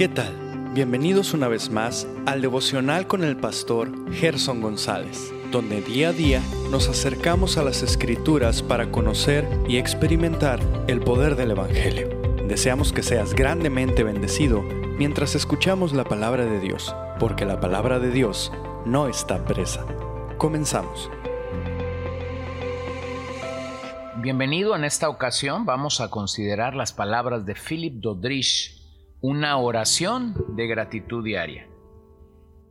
¿Qué tal? Bienvenidos una vez más al devocional con el pastor Gerson González, donde día a día nos acercamos a las escrituras para conocer y experimentar el poder del Evangelio. Deseamos que seas grandemente bendecido mientras escuchamos la palabra de Dios, porque la palabra de Dios no está presa. Comenzamos. Bienvenido en esta ocasión vamos a considerar las palabras de Philip Dodrich, una oración de gratitud diaria.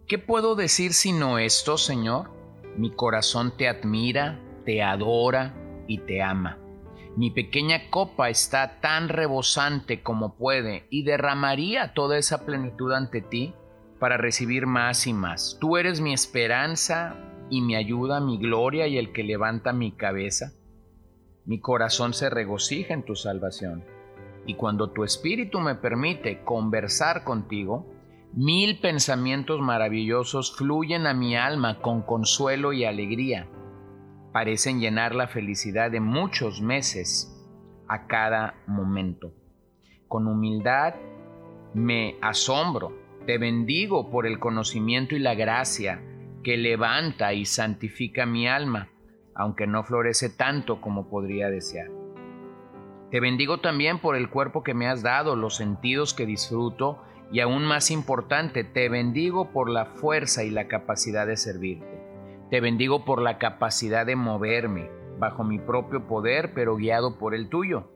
¿Qué puedo decir sino esto, Señor? Mi corazón te admira, te adora y te ama. Mi pequeña copa está tan rebosante como puede y derramaría toda esa plenitud ante ti para recibir más y más. Tú eres mi esperanza y mi ayuda, mi gloria y el que levanta mi cabeza. Mi corazón se regocija en tu salvación. Y cuando tu espíritu me permite conversar contigo, mil pensamientos maravillosos fluyen a mi alma con consuelo y alegría. Parecen llenar la felicidad de muchos meses a cada momento. Con humildad me asombro, te bendigo por el conocimiento y la gracia que levanta y santifica mi alma aunque no florece tanto como podría desear. Te bendigo también por el cuerpo que me has dado, los sentidos que disfruto y aún más importante, te bendigo por la fuerza y la capacidad de servirte. Te bendigo por la capacidad de moverme bajo mi propio poder, pero guiado por el tuyo.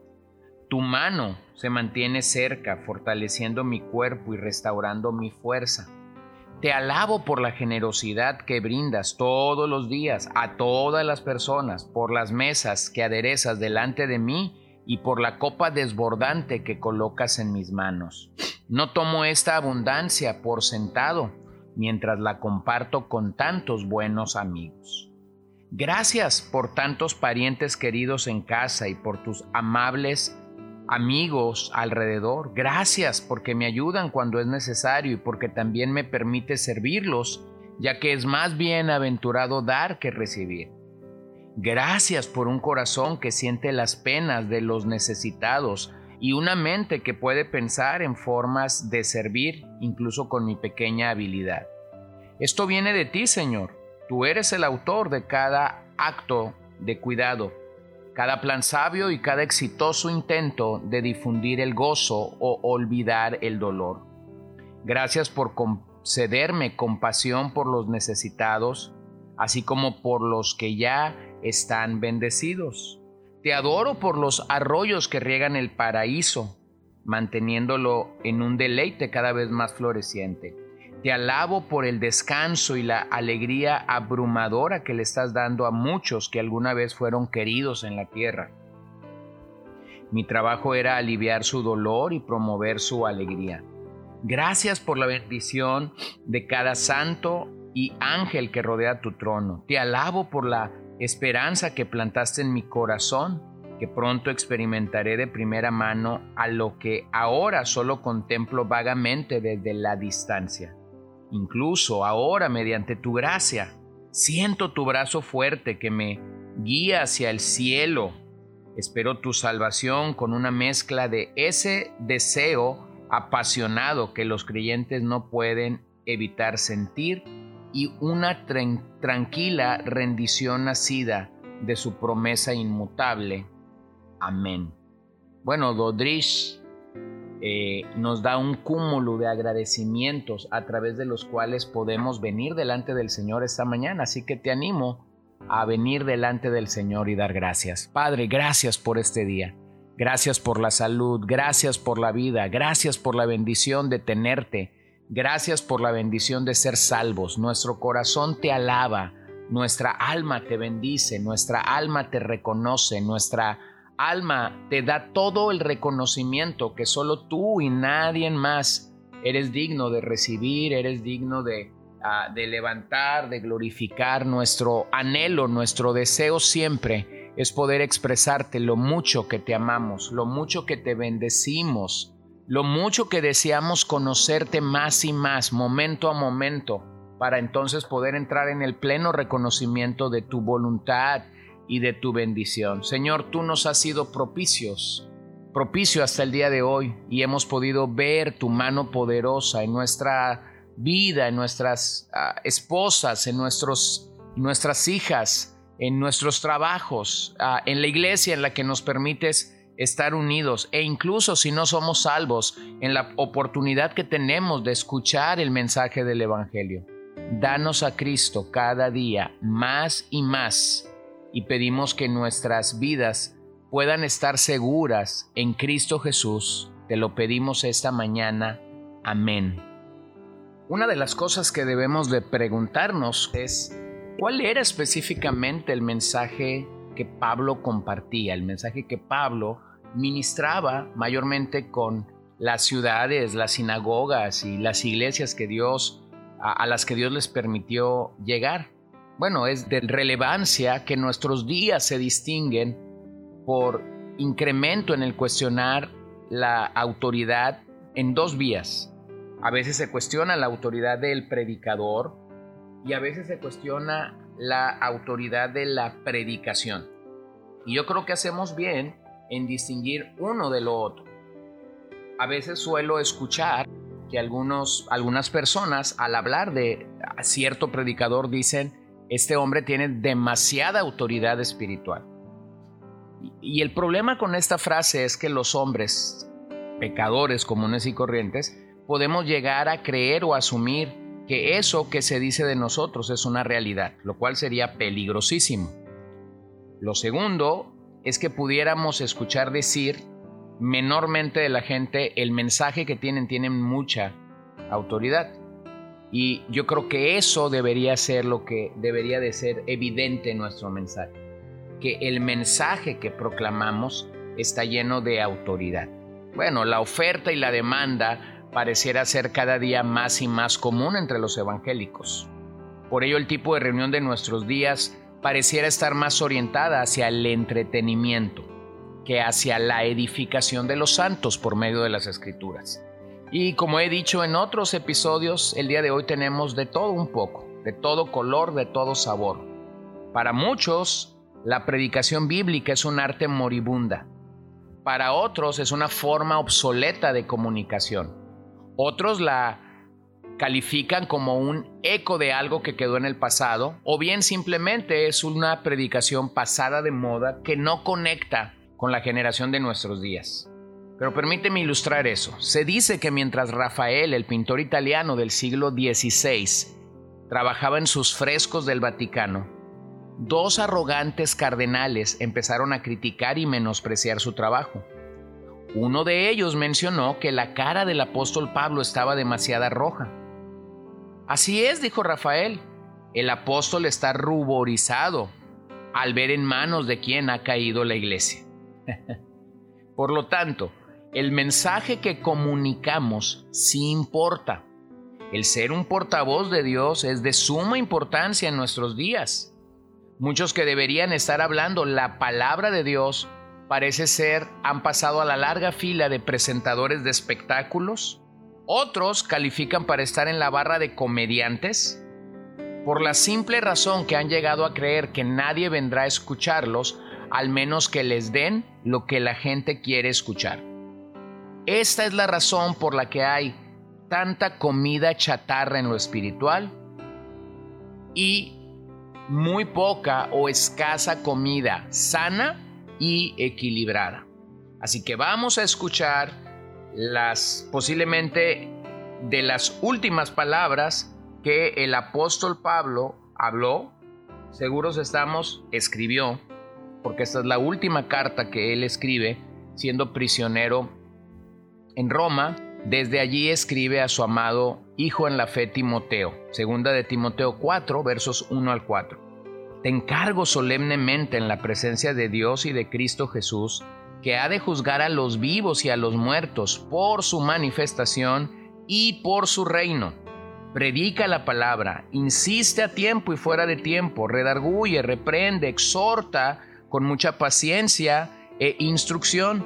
Tu mano se mantiene cerca, fortaleciendo mi cuerpo y restaurando mi fuerza. Te alabo por la generosidad que brindas todos los días a todas las personas, por las mesas que aderezas delante de mí y por la copa desbordante que colocas en mis manos. No tomo esta abundancia por sentado, mientras la comparto con tantos buenos amigos. Gracias por tantos parientes queridos en casa y por tus amables amigos alrededor. Gracias porque me ayudan cuando es necesario y porque también me permite servirlos, ya que es más bienaventurado dar que recibir. Gracias por un corazón que siente las penas de los necesitados y una mente que puede pensar en formas de servir incluso con mi pequeña habilidad. Esto viene de ti, Señor. Tú eres el autor de cada acto de cuidado cada plan sabio y cada exitoso intento de difundir el gozo o olvidar el dolor. Gracias por concederme compasión por los necesitados, así como por los que ya están bendecidos. Te adoro por los arroyos que riegan el paraíso, manteniéndolo en un deleite cada vez más floreciente. Te alabo por el descanso y la alegría abrumadora que le estás dando a muchos que alguna vez fueron queridos en la tierra. Mi trabajo era aliviar su dolor y promover su alegría. Gracias por la bendición de cada santo y ángel que rodea tu trono. Te alabo por la esperanza que plantaste en mi corazón, que pronto experimentaré de primera mano a lo que ahora solo contemplo vagamente desde la distancia. Incluso ahora, mediante tu gracia, siento tu brazo fuerte que me guía hacia el cielo. Espero tu salvación con una mezcla de ese deseo apasionado que los creyentes no pueden evitar sentir y una tranquila rendición nacida de su promesa inmutable. Amén. Bueno, Dodrich eh, nos da un cúmulo de agradecimientos a través de los cuales podemos venir delante del Señor esta mañana. Así que te animo a venir delante del Señor y dar gracias. Padre, gracias por este día. Gracias por la salud, gracias por la vida, gracias por la bendición de tenerte, gracias por la bendición de ser salvos. Nuestro corazón te alaba, nuestra alma te bendice, nuestra alma te reconoce, nuestra alma te da todo el reconocimiento que solo tú y nadie más eres digno de recibir, eres digno de, ah, de levantar, de glorificar. Nuestro anhelo, nuestro deseo siempre es poder expresarte lo mucho que te amamos, lo mucho que te bendecimos, lo mucho que deseamos conocerte más y más, momento a momento, para entonces poder entrar en el pleno reconocimiento de tu voluntad y de tu bendición. Señor, tú nos has sido propicios propicio hasta el día de hoy y hemos podido ver tu mano poderosa en nuestra vida, en nuestras ah, esposas, en nuestros, nuestras hijas, en nuestros trabajos, ah, en la iglesia en la que nos permites estar unidos e incluso si no somos salvos, en la oportunidad que tenemos de escuchar el mensaje del Evangelio. Danos a Cristo cada día más y más y pedimos que nuestras vidas puedan estar seguras en Cristo Jesús. Te lo pedimos esta mañana. Amén. Una de las cosas que debemos de preguntarnos es cuál era específicamente el mensaje que Pablo compartía, el mensaje que Pablo ministraba mayormente con las ciudades, las sinagogas y las iglesias que Dios a, las que Dios les permitió llegar. Bueno, es de relevancia que nuestros días se distinguen por incremento en el cuestionar la autoridad en dos vías. A veces se cuestiona la autoridad del predicador y a veces se cuestiona la autoridad de la predicación. Y yo creo que hacemos bien en distinguir uno de lo otro. A veces suelo escuchar que algunos, algunas personas al hablar de cierto predicador dicen, este hombre tiene demasiada autoridad espiritual. Y el problema con esta frase es que los hombres, pecadores comunes y corrientes, podemos llegar a creer o asumir que eso que se dice de nosotros es una realidad, lo cual sería peligrosísimo. Lo segundo es que pudiéramos escuchar decir menormente de la gente el mensaje que tienen tiene mucha autoridad. Y yo creo que eso debería ser lo que debería de ser evidente en nuestro mensaje que el mensaje que proclamamos está lleno de autoridad. Bueno, la oferta y la demanda pareciera ser cada día más y más común entre los evangélicos. Por ello el tipo de reunión de nuestros días pareciera estar más orientada hacia el entretenimiento que hacia la edificación de los santos por medio de las escrituras. Y como he dicho en otros episodios, el día de hoy tenemos de todo un poco, de todo color, de todo sabor. Para muchos, la predicación bíblica es un arte moribunda. Para otros es una forma obsoleta de comunicación. Otros la califican como un eco de algo que quedó en el pasado o bien simplemente es una predicación pasada de moda que no conecta con la generación de nuestros días. Pero permíteme ilustrar eso. Se dice que mientras Rafael, el pintor italiano del siglo XVI, trabajaba en sus frescos del Vaticano, dos arrogantes cardenales empezaron a criticar y menospreciar su trabajo. Uno de ellos mencionó que la cara del apóstol Pablo estaba demasiado roja. Así es, dijo Rafael, el apóstol está ruborizado al ver en manos de quien ha caído la iglesia. Por lo tanto, el mensaje que comunicamos sí importa. El ser un portavoz de Dios es de suma importancia en nuestros días. Muchos que deberían estar hablando la palabra de Dios parece ser han pasado a la larga fila de presentadores de espectáculos. Otros califican para estar en la barra de comediantes por la simple razón que han llegado a creer que nadie vendrá a escucharlos al menos que les den lo que la gente quiere escuchar. Esta es la razón por la que hay tanta comida chatarra en lo espiritual y muy poca o escasa comida sana y equilibrada. Así que vamos a escuchar las posiblemente de las últimas palabras que el apóstol Pablo habló, seguros estamos, escribió, porque esta es la última carta que él escribe siendo prisionero en Roma. Desde allí escribe a su amado hijo en la fe Timoteo. Segunda de Timoteo 4, versos 1 al 4. Te encargo solemnemente en la presencia de Dios y de Cristo Jesús, que ha de juzgar a los vivos y a los muertos por su manifestación y por su reino. Predica la palabra, insiste a tiempo y fuera de tiempo, redarguye, reprende, exhorta con mucha paciencia e instrucción,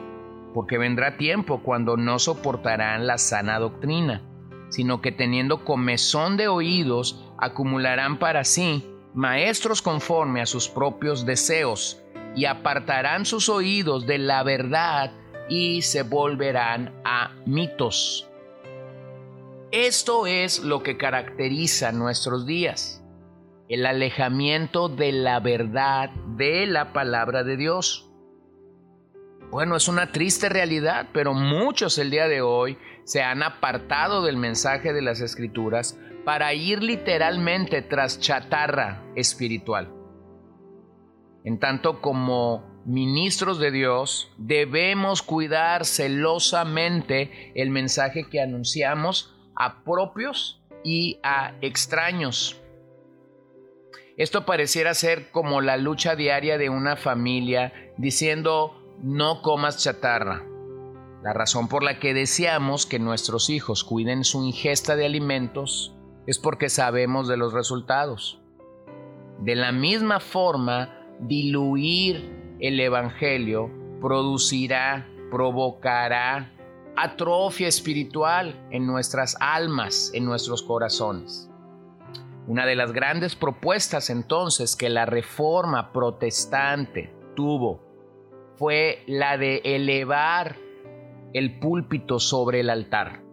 porque vendrá tiempo cuando no soportarán la sana doctrina sino que teniendo comezón de oídos, acumularán para sí maestros conforme a sus propios deseos, y apartarán sus oídos de la verdad y se volverán a mitos. Esto es lo que caracteriza nuestros días, el alejamiento de la verdad de la palabra de Dios. Bueno, es una triste realidad, pero muchos el día de hoy se han apartado del mensaje de las escrituras para ir literalmente tras chatarra espiritual. En tanto como ministros de Dios, debemos cuidar celosamente el mensaje que anunciamos a propios y a extraños. Esto pareciera ser como la lucha diaria de una familia diciendo no comas chatarra. La razón por la que deseamos que nuestros hijos cuiden su ingesta de alimentos es porque sabemos de los resultados. De la misma forma, diluir el Evangelio producirá, provocará atrofia espiritual en nuestras almas, en nuestros corazones. Una de las grandes propuestas entonces que la reforma protestante tuvo fue la de elevar el púlpito sobre el altar.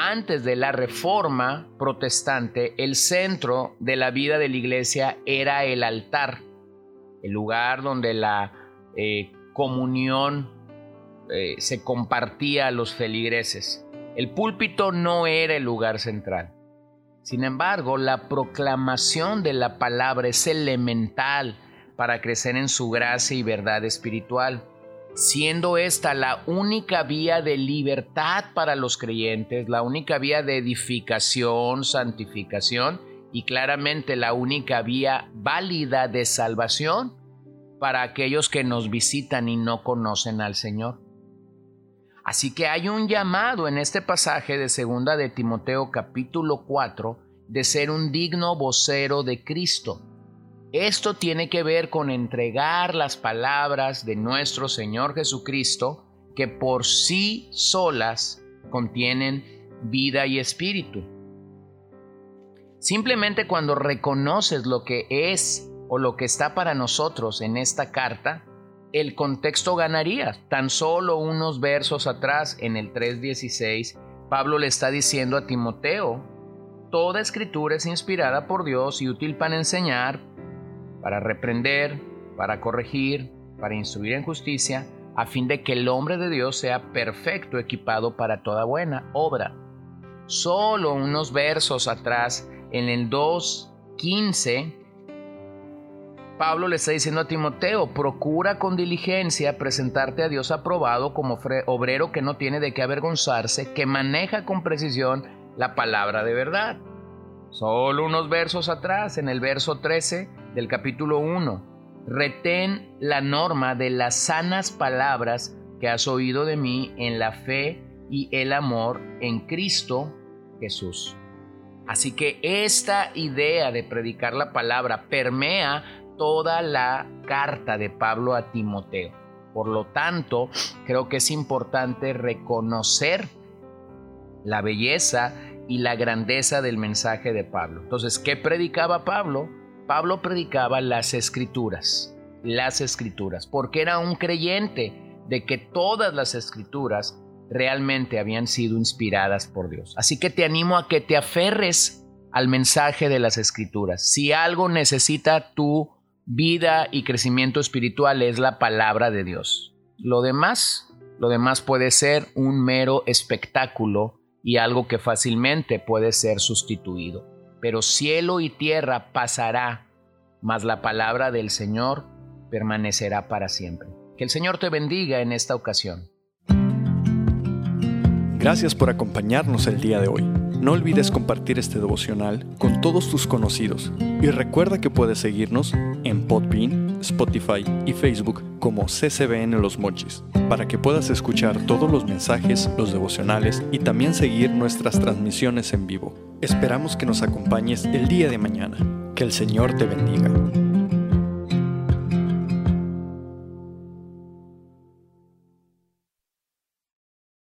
Antes de la reforma protestante, el centro de la vida de la iglesia era el altar, el lugar donde la eh, comunión eh, se compartía a los feligreses. El púlpito no era el lugar central. Sin embargo, la proclamación de la palabra es elemental para crecer en su gracia y verdad espiritual, siendo esta la única vía de libertad para los creyentes, la única vía de edificación, santificación y claramente la única vía válida de salvación para aquellos que nos visitan y no conocen al Señor. Así que hay un llamado en este pasaje de segunda de Timoteo capítulo 4 de ser un digno vocero de Cristo. Esto tiene que ver con entregar las palabras de nuestro Señor Jesucristo que por sí solas contienen vida y espíritu. Simplemente cuando reconoces lo que es o lo que está para nosotros en esta carta, el contexto ganaría. Tan solo unos versos atrás, en el 3.16, Pablo le está diciendo a Timoteo, Toda escritura es inspirada por Dios y útil para enseñar, para reprender, para corregir, para instruir en justicia, a fin de que el hombre de Dios sea perfecto, equipado para toda buena obra. Solo unos versos atrás, en el 2.15, Pablo le está diciendo a Timoteo, procura con diligencia presentarte a Dios aprobado como obrero que no tiene de qué avergonzarse, que maneja con precisión la palabra de verdad. Solo unos versos atrás, en el verso 13 del capítulo 1, retén la norma de las sanas palabras que has oído de mí en la fe y el amor en Cristo Jesús. Así que esta idea de predicar la palabra permea toda la carta de Pablo a Timoteo. Por lo tanto, creo que es importante reconocer la belleza y la grandeza del mensaje de Pablo. Entonces, ¿qué predicaba Pablo? Pablo predicaba las escrituras, las escrituras, porque era un creyente de que todas las escrituras realmente habían sido inspiradas por Dios. Así que te animo a que te aferres al mensaje de las escrituras. Si algo necesita tu vida y crecimiento espiritual es la palabra de Dios. Lo demás, lo demás puede ser un mero espectáculo y algo que fácilmente puede ser sustituido. Pero cielo y tierra pasará, mas la palabra del Señor permanecerá para siempre. Que el Señor te bendiga en esta ocasión. Gracias por acompañarnos el día de hoy. No olvides compartir este devocional con todos tus conocidos y recuerda que puedes seguirnos en Podbean, Spotify y Facebook como CCBN Los Mochis para que puedas escuchar todos los mensajes, los devocionales y también seguir nuestras transmisiones en vivo. Esperamos que nos acompañes el día de mañana. Que el Señor te bendiga.